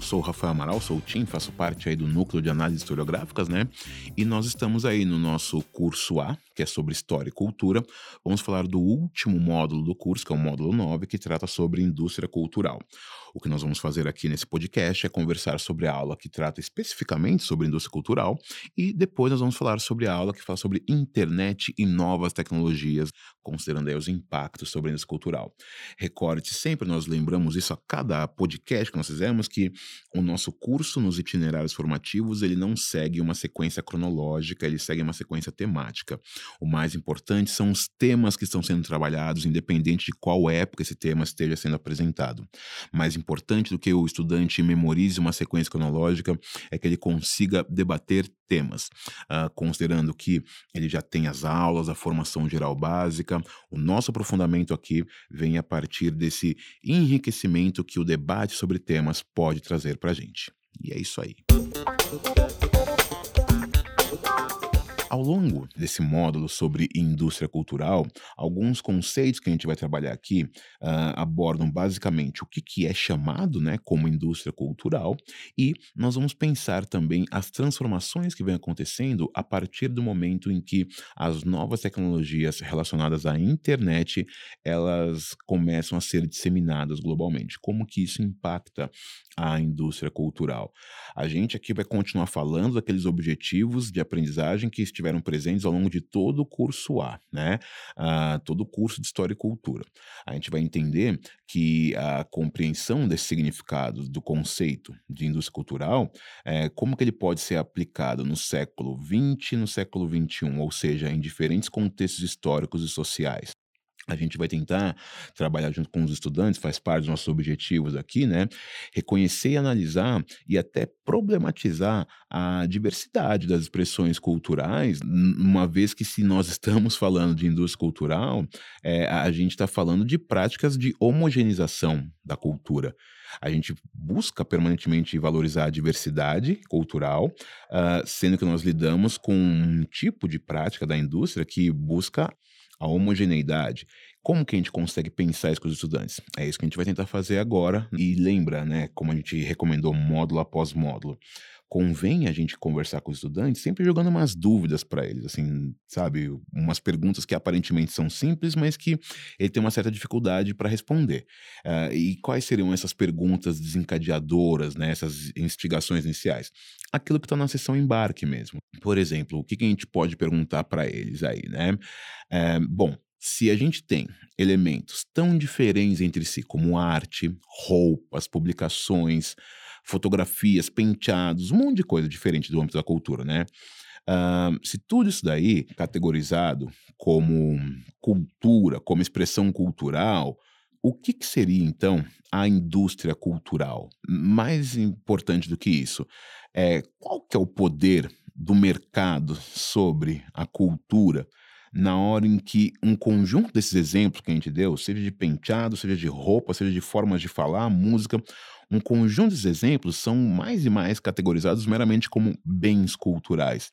Sou o Rafael Amaral, sou o Tim, faço parte aí do núcleo de análises historiográficas, né? E nós estamos aí no nosso curso A, que é sobre história e cultura. Vamos falar do último módulo do curso, que é o módulo 9, que trata sobre indústria cultural. O que nós vamos fazer aqui nesse podcast é conversar sobre a aula que trata especificamente sobre indústria cultural e depois nós vamos falar sobre a aula que fala sobre internet e novas tecnologias, considerando aí os impactos sobre a indústria cultural. Recorde sempre, nós lembramos isso a cada podcast que nós fizemos, que o nosso curso nos itinerários formativos, ele não segue uma sequência cronológica, ele segue uma sequência temática. O mais importante são os temas que estão sendo trabalhados, independente de qual época esse tema esteja sendo apresentado. Mais importante do que o estudante memorize uma sequência cronológica é que ele consiga debater temas, uh, considerando que ele já tem as aulas, a formação geral básica, o nosso aprofundamento aqui vem a partir desse enriquecimento que o debate sobre temas pode trazer para a gente. E é isso aí. Ao longo desse módulo sobre indústria cultural, alguns conceitos que a gente vai trabalhar aqui uh, abordam basicamente o que, que é chamado né, como indústria cultural e nós vamos pensar também as transformações que vêm acontecendo a partir do momento em que as novas tecnologias relacionadas à internet elas começam a ser disseminadas globalmente. Como que isso impacta a indústria cultural? A gente aqui vai continuar falando daqueles objetivos de aprendizagem que estiveram presentes ao longo de todo o curso A, né? Uh, todo o curso de História e Cultura. A gente vai entender que a compreensão desse significado do conceito de indústria cultural, é, como que ele pode ser aplicado no século XX e no século XXI, ou seja, em diferentes contextos históricos e sociais. A gente vai tentar trabalhar junto com os estudantes, faz parte dos nossos objetivos aqui, né? Reconhecer analisar e até problematizar a diversidade das expressões culturais, uma vez que se nós estamos falando de indústria cultural, é, a gente está falando de práticas de homogeneização da cultura. A gente busca permanentemente valorizar a diversidade cultural, uh, sendo que nós lidamos com um tipo de prática da indústria que busca a homogeneidade. Como que a gente consegue pensar isso com os estudantes? É isso que a gente vai tentar fazer agora. E lembra, né, como a gente recomendou módulo após módulo, convém a gente conversar com os estudantes sempre jogando umas dúvidas para eles, assim, sabe? Umas perguntas que aparentemente são simples, mas que ele tem uma certa dificuldade para responder. Uh, e quais seriam essas perguntas desencadeadoras, né? Essas instigações iniciais? Aquilo que está na sessão embarque mesmo. Por exemplo, o que, que a gente pode perguntar para eles aí, né? Uh, bom, se a gente tem elementos tão diferentes entre si, como arte, roupas, publicações, fotografias, penteados, um monte de coisa diferente do âmbito da cultura, né? Uh, se tudo isso daí categorizado como cultura, como expressão cultural, o que, que, seria então a indústria cultural? Mais importante do que isso, é qual que é o poder do mercado sobre a cultura na hora em que um conjunto desses exemplos que a gente deu, seja de penteado, seja de roupa, seja de formas de falar, música, um conjunto desses exemplos são mais e mais categorizados meramente como bens culturais.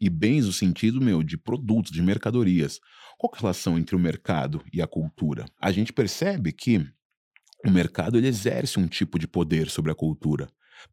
E bens no sentido, meu, de produtos, de mercadorias. Qual é a relação entre o mercado e a cultura? A gente percebe que o mercado ele exerce um tipo de poder sobre a cultura.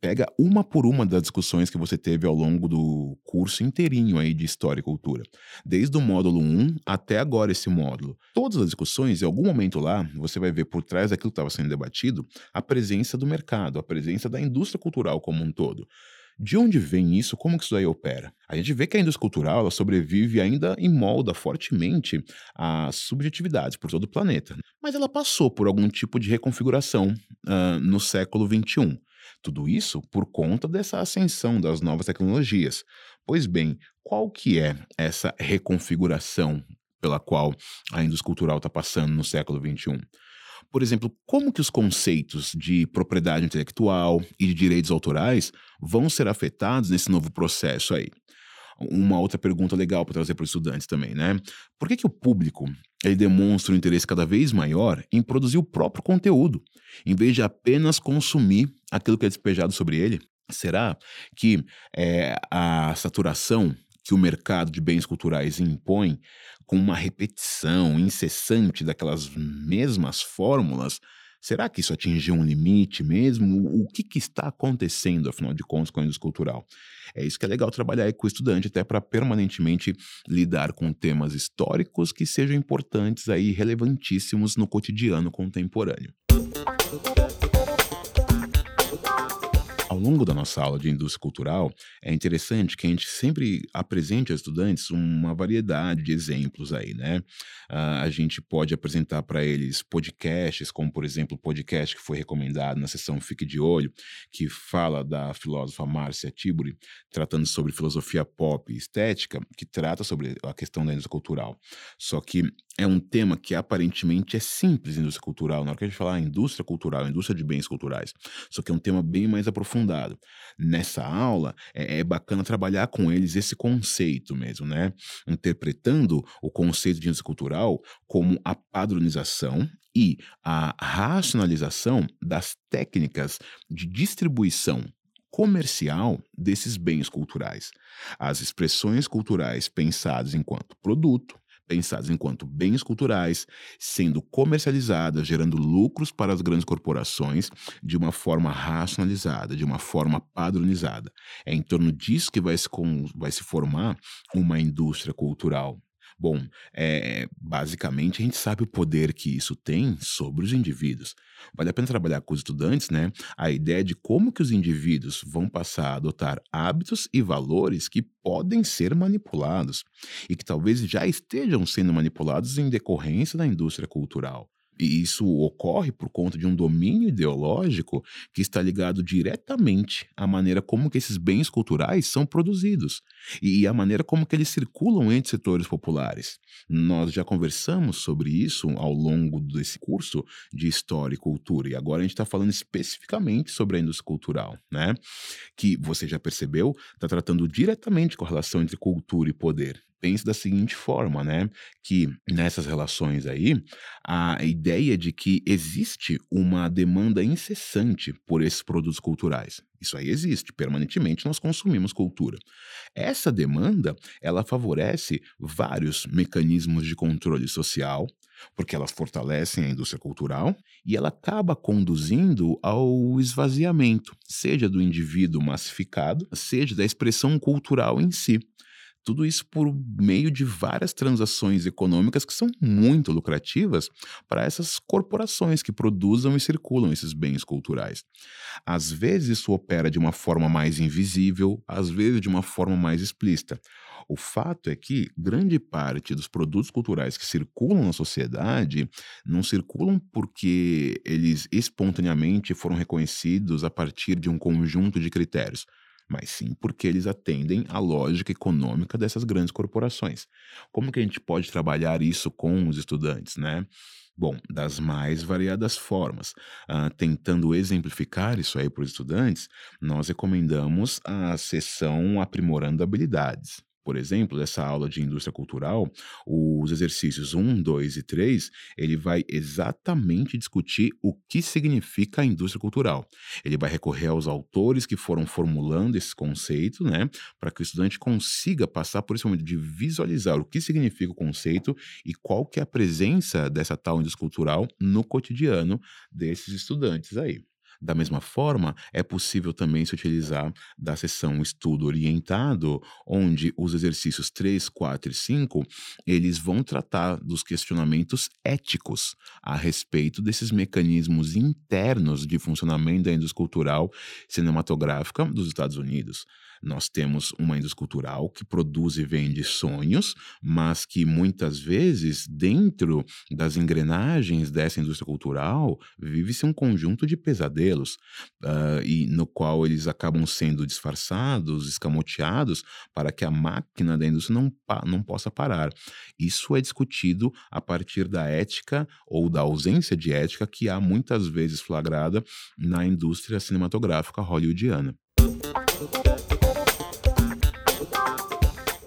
Pega uma por uma das discussões que você teve ao longo do curso inteirinho aí de História e Cultura. Desde o módulo 1 até agora esse módulo. Todas as discussões, em algum momento lá, você vai ver por trás daquilo que estava sendo debatido, a presença do mercado, a presença da indústria cultural como um todo. De onde vem isso? Como que isso aí opera? A gente vê que a indústria cultural ela sobrevive ainda e molda fortemente as subjetividades por todo o planeta. Mas ela passou por algum tipo de reconfiguração uh, no século XXI. Tudo isso por conta dessa ascensão das novas tecnologias. Pois bem, qual que é essa reconfiguração pela qual a indústria cultural está passando no século XXI? Por exemplo, como que os conceitos de propriedade intelectual e de direitos autorais vão ser afetados nesse novo processo aí? Uma outra pergunta legal para trazer para os estudantes também, né? Por que, que o público ele demonstra um interesse cada vez maior em produzir o próprio conteúdo, em vez de apenas consumir aquilo que é despejado sobre ele? Será que é, a saturação que o mercado de bens culturais impõe, com uma repetição incessante daquelas mesmas fórmulas, Será que isso atingiu um limite mesmo? O que, que está acontecendo, afinal de contas, com a indústria cultural? É isso que é legal trabalhar com o estudante, até para permanentemente lidar com temas históricos que sejam importantes aí, relevantíssimos no cotidiano contemporâneo. Longo da nossa aula de indústria cultural, é interessante que a gente sempre apresente aos estudantes uma variedade de exemplos aí, né? Uh, a gente pode apresentar para eles podcasts, como por exemplo o podcast que foi recomendado na sessão Fique de Olho, que fala da filósofa Márcia Tiburi, tratando sobre filosofia pop e estética, que trata sobre a questão da indústria cultural. Só que é um tema que aparentemente é simples, indústria cultural. Na hora que a gente falar indústria cultural, indústria de bens culturais, só que é um tema bem mais aprofundado. Nessa aula, é, é bacana trabalhar com eles esse conceito mesmo, né? Interpretando o conceito de indústria cultural como a padronização e a racionalização das técnicas de distribuição comercial desses bens culturais. As expressões culturais pensadas enquanto produto, pensadas enquanto bens culturais, sendo comercializadas, gerando lucros para as grandes corporações de uma forma racionalizada, de uma forma padronizada. É em torno disso que vai se, vai se formar uma indústria cultural Bom, é, basicamente a gente sabe o poder que isso tem sobre os indivíduos. Vale a pena trabalhar com os estudantes, né? A ideia de como que os indivíduos vão passar a adotar hábitos e valores que podem ser manipulados e que talvez já estejam sendo manipulados em decorrência da indústria cultural. E isso ocorre por conta de um domínio ideológico que está ligado diretamente à maneira como que esses bens culturais são produzidos e à maneira como que eles circulam entre setores populares. Nós já conversamos sobre isso ao longo desse curso de História e Cultura e agora a gente está falando especificamente sobre a indústria cultural, né? Que você já percebeu, está tratando diretamente com a relação entre cultura e poder pense da seguinte forma, né? Que nessas relações aí, a ideia de que existe uma demanda incessante por esses produtos culturais. Isso aí existe, permanentemente nós consumimos cultura. Essa demanda, ela favorece vários mecanismos de controle social, porque elas fortalecem a indústria cultural e ela acaba conduzindo ao esvaziamento, seja do indivíduo massificado, seja da expressão cultural em si. Tudo isso por meio de várias transações econômicas que são muito lucrativas para essas corporações que produzam e circulam esses bens culturais. Às vezes isso opera de uma forma mais invisível, às vezes de uma forma mais explícita. O fato é que grande parte dos produtos culturais que circulam na sociedade não circulam porque eles espontaneamente foram reconhecidos a partir de um conjunto de critérios mas sim porque eles atendem à lógica econômica dessas grandes corporações. Como que a gente pode trabalhar isso com os estudantes, né? Bom, das mais variadas formas. Uh, tentando exemplificar isso aí para os estudantes, nós recomendamos a sessão Aprimorando Habilidades por exemplo, dessa aula de indústria cultural, os exercícios 1, 2 e 3, ele vai exatamente discutir o que significa a indústria cultural. Ele vai recorrer aos autores que foram formulando esse conceito, né, para que o estudante consiga passar por esse momento de visualizar o que significa o conceito e qual que é a presença dessa tal indústria cultural no cotidiano desses estudantes aí. Da mesma forma, é possível também se utilizar da sessão estudo orientado, onde os exercícios 3, 4 e 5, eles vão tratar dos questionamentos éticos a respeito desses mecanismos internos de funcionamento da indústria cultural cinematográfica dos Estados Unidos. Nós temos uma indústria cultural que produz e vende sonhos, mas que muitas vezes, dentro das engrenagens dessa indústria cultural, vive-se um conjunto de pesadelos, uh, e no qual eles acabam sendo disfarçados, escamoteados, para que a máquina da indústria não, não possa parar. Isso é discutido a partir da ética ou da ausência de ética que há muitas vezes flagrada na indústria cinematográfica hollywoodiana.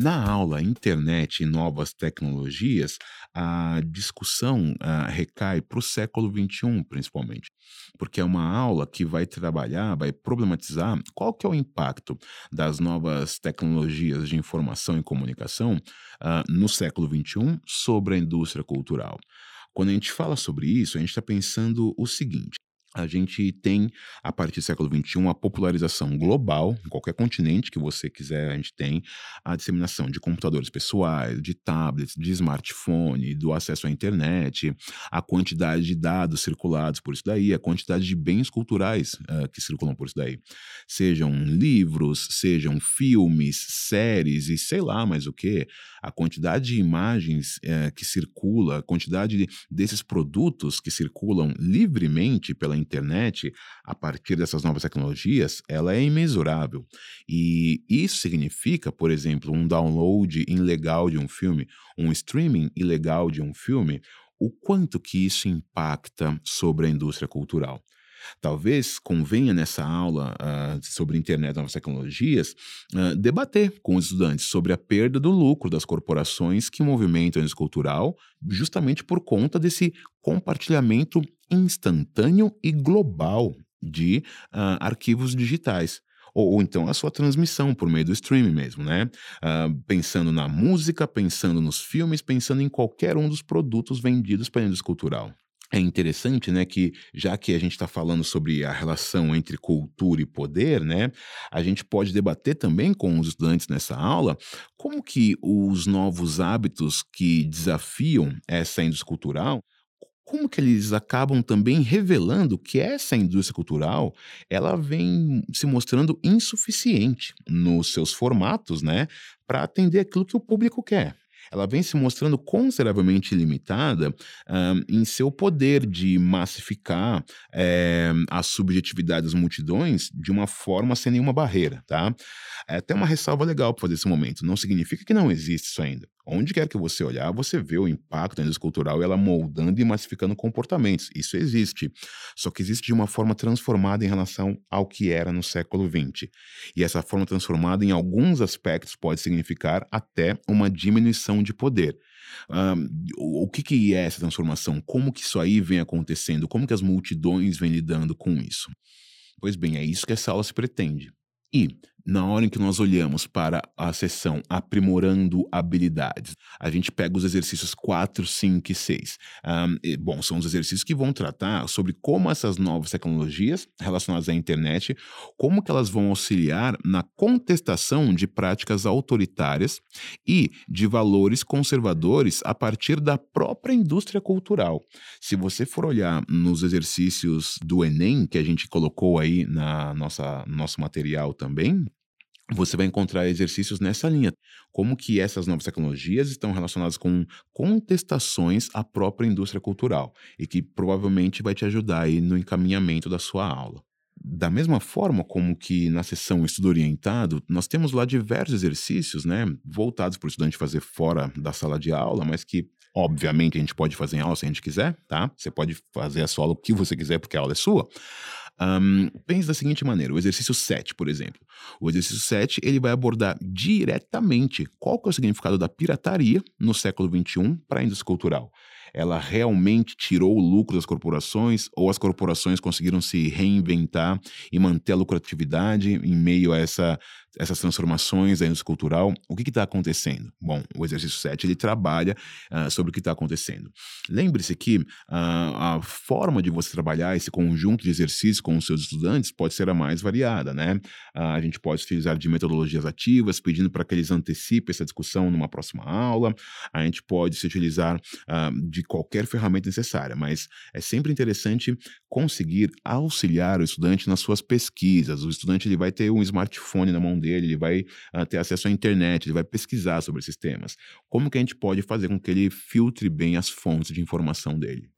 Na aula Internet e Novas Tecnologias, a discussão uh, recai para o século XXI, principalmente, porque é uma aula que vai trabalhar, vai problematizar qual que é o impacto das novas tecnologias de informação e comunicação uh, no século XXI sobre a indústria cultural. Quando a gente fala sobre isso, a gente está pensando o seguinte: a gente tem, a partir do século XXI, a popularização global, em qualquer continente que você quiser, a gente tem a disseminação de computadores pessoais, de tablets, de smartphone, do acesso à internet, a quantidade de dados circulados por isso daí, a quantidade de bens culturais uh, que circulam por isso daí. Sejam livros, sejam filmes, séries e sei lá mais o que, a quantidade de imagens uh, que circula, a quantidade de, desses produtos que circulam livremente pela internet, a partir dessas novas tecnologias, ela é imensurável. E isso significa, por exemplo, um download ilegal de um filme, um streaming ilegal de um filme, o quanto que isso impacta sobre a indústria cultural. Talvez convenha nessa aula uh, sobre internet e novas tecnologias uh, debater com os estudantes sobre a perda do lucro das corporações que movimentam a indústria cultural, justamente por conta desse compartilhamento instantâneo e global de uh, arquivos digitais. Ou, ou, então a sua transmissão por meio do streaming mesmo, né? Uh, pensando na música, pensando nos filmes, pensando em qualquer um dos produtos vendidos para a indústria cultural. É interessante, né, que já que a gente está falando sobre a relação entre cultura e poder, né, a gente pode debater também com os estudantes nessa aula como que os novos hábitos que desafiam essa indústria cultural como que eles acabam também revelando que essa indústria cultural ela vem se mostrando insuficiente nos seus formatos, né, para atender aquilo que o público quer ela vem se mostrando consideravelmente limitada uh, em seu poder de massificar é, a subjetividade das multidões de uma forma sem nenhuma barreira, tá? É até uma ressalva legal para fazer esse momento. Não significa que não existe isso ainda. Onde quer que você olhar, você vê o impacto da indústria cultural ela moldando e massificando comportamentos. Isso existe. Só que existe de uma forma transformada em relação ao que era no século XX. E essa forma transformada, em alguns aspectos, pode significar até uma diminuição de poder. Um, o que, que é essa transformação? Como que isso aí vem acontecendo? Como que as multidões vêm lidando com isso? Pois bem, é isso que essa aula se pretende. E na hora em que nós olhamos para a sessão aprimorando habilidades, a gente pega os exercícios 4, 5 e 6. Um, e, bom, são os exercícios que vão tratar sobre como essas novas tecnologias relacionadas à internet, como que elas vão auxiliar na contestação de práticas autoritárias e de valores conservadores a partir da própria indústria cultural. Se você for olhar nos exercícios do Enem, que a gente colocou aí na nossa nosso material também, você vai encontrar exercícios nessa linha. Como que essas novas tecnologias estão relacionadas com contestações à própria indústria cultural e que provavelmente vai te ajudar aí no encaminhamento da sua aula. Da mesma forma como que na sessão estudo orientado, nós temos lá diversos exercícios, né, voltados para o estudante fazer fora da sala de aula, mas que obviamente a gente pode fazer em aula se a gente quiser, tá? Você pode fazer a sua aula o que você quiser porque a aula é sua. Um, pense da seguinte maneira, o exercício 7, por exemplo. O exercício 7, ele vai abordar diretamente qual que é o significado da pirataria no século XXI para a indústria cultural. Ela realmente tirou o lucro das corporações ou as corporações conseguiram se reinventar e manter a lucratividade em meio a essa essas transformações da indústria cultural, o que está acontecendo? Bom, o exercício 7 ele trabalha uh, sobre o que está acontecendo. Lembre-se que uh, a forma de você trabalhar esse conjunto de exercícios com os seus estudantes pode ser a mais variada, né? Uh, a gente pode utilizar de metodologias ativas, pedindo para que eles antecipem essa discussão numa próxima aula. A gente pode se utilizar de qualquer ferramenta necessária, mas é sempre interessante conseguir auxiliar o estudante nas suas pesquisas. O estudante ele vai ter um smartphone na mão dele, ele vai uh, ter acesso à internet, ele vai pesquisar sobre esses temas. Como que a gente pode fazer com que ele filtre bem as fontes de informação dele?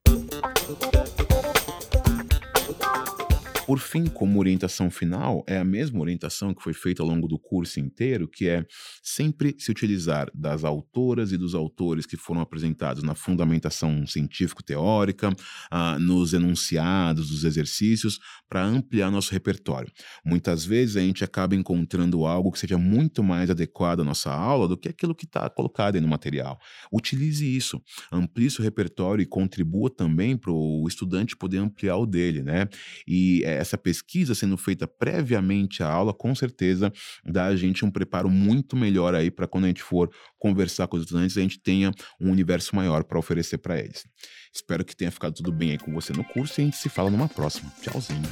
Por fim, como orientação final, é a mesma orientação que foi feita ao longo do curso inteiro, que é sempre se utilizar das autoras e dos autores que foram apresentados na fundamentação científico-teórica, ah, nos enunciados dos exercícios, para ampliar nosso repertório. Muitas vezes a gente acaba encontrando algo que seja muito mais adequado à nossa aula do que aquilo que está colocado aí no material. Utilize isso, amplie seu repertório e contribua também para o estudante poder ampliar o dele, né? E é, essa pesquisa sendo feita previamente à aula, com certeza dá a gente um preparo muito melhor aí para quando a gente for conversar com os estudantes, a gente tenha um universo maior para oferecer para eles. Espero que tenha ficado tudo bem aí com você no curso e a gente se fala numa próxima. Tchauzinho.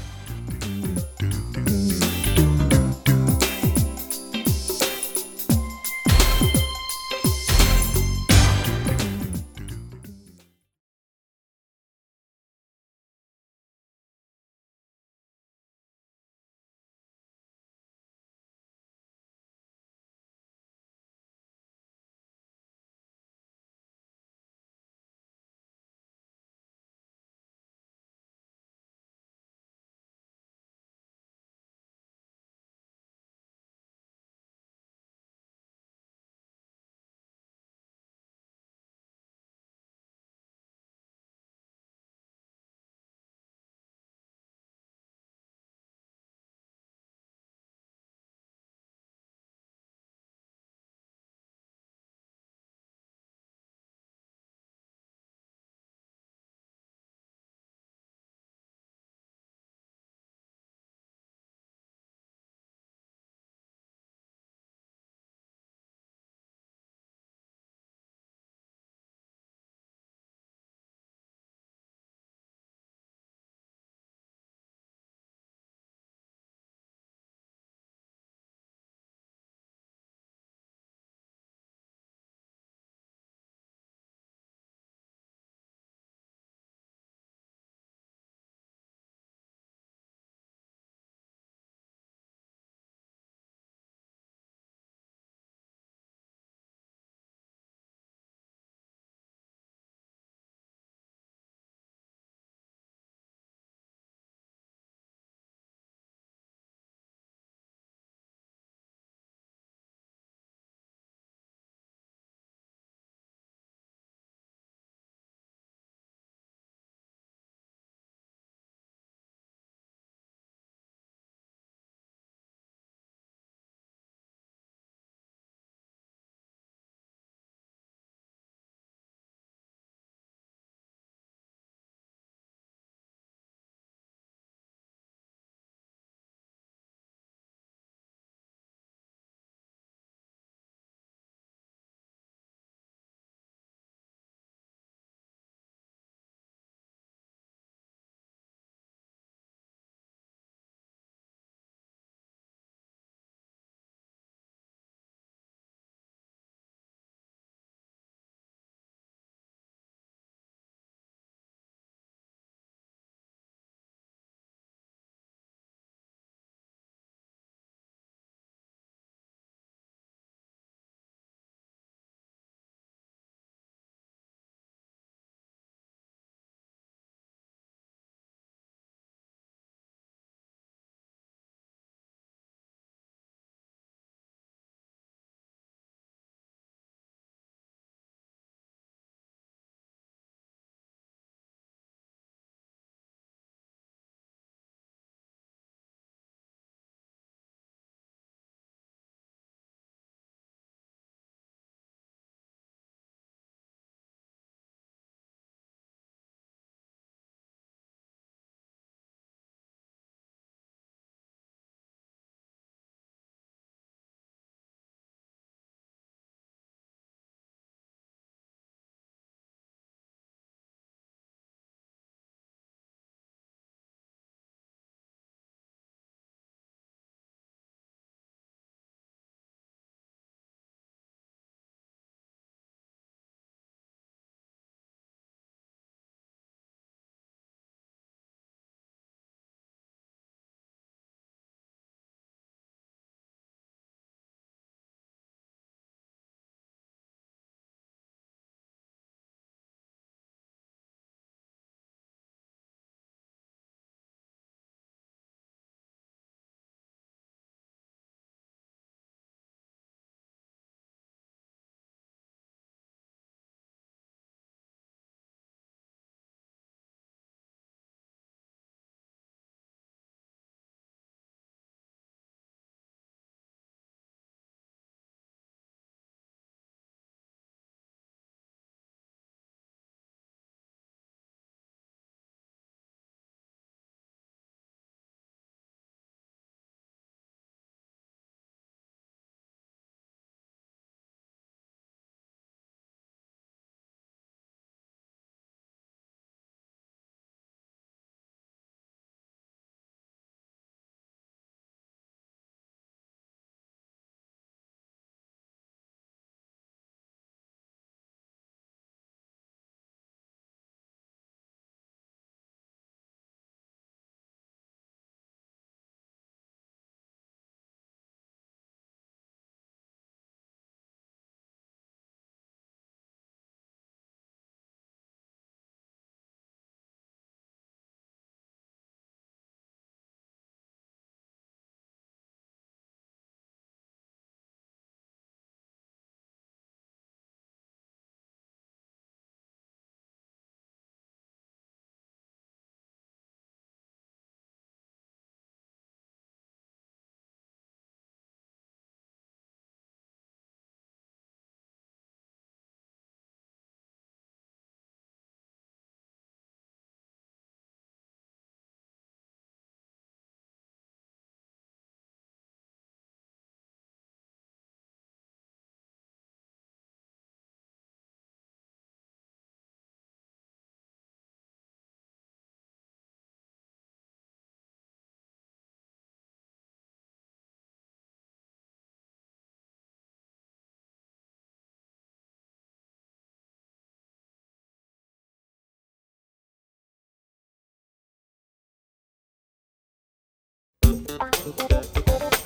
Thank you.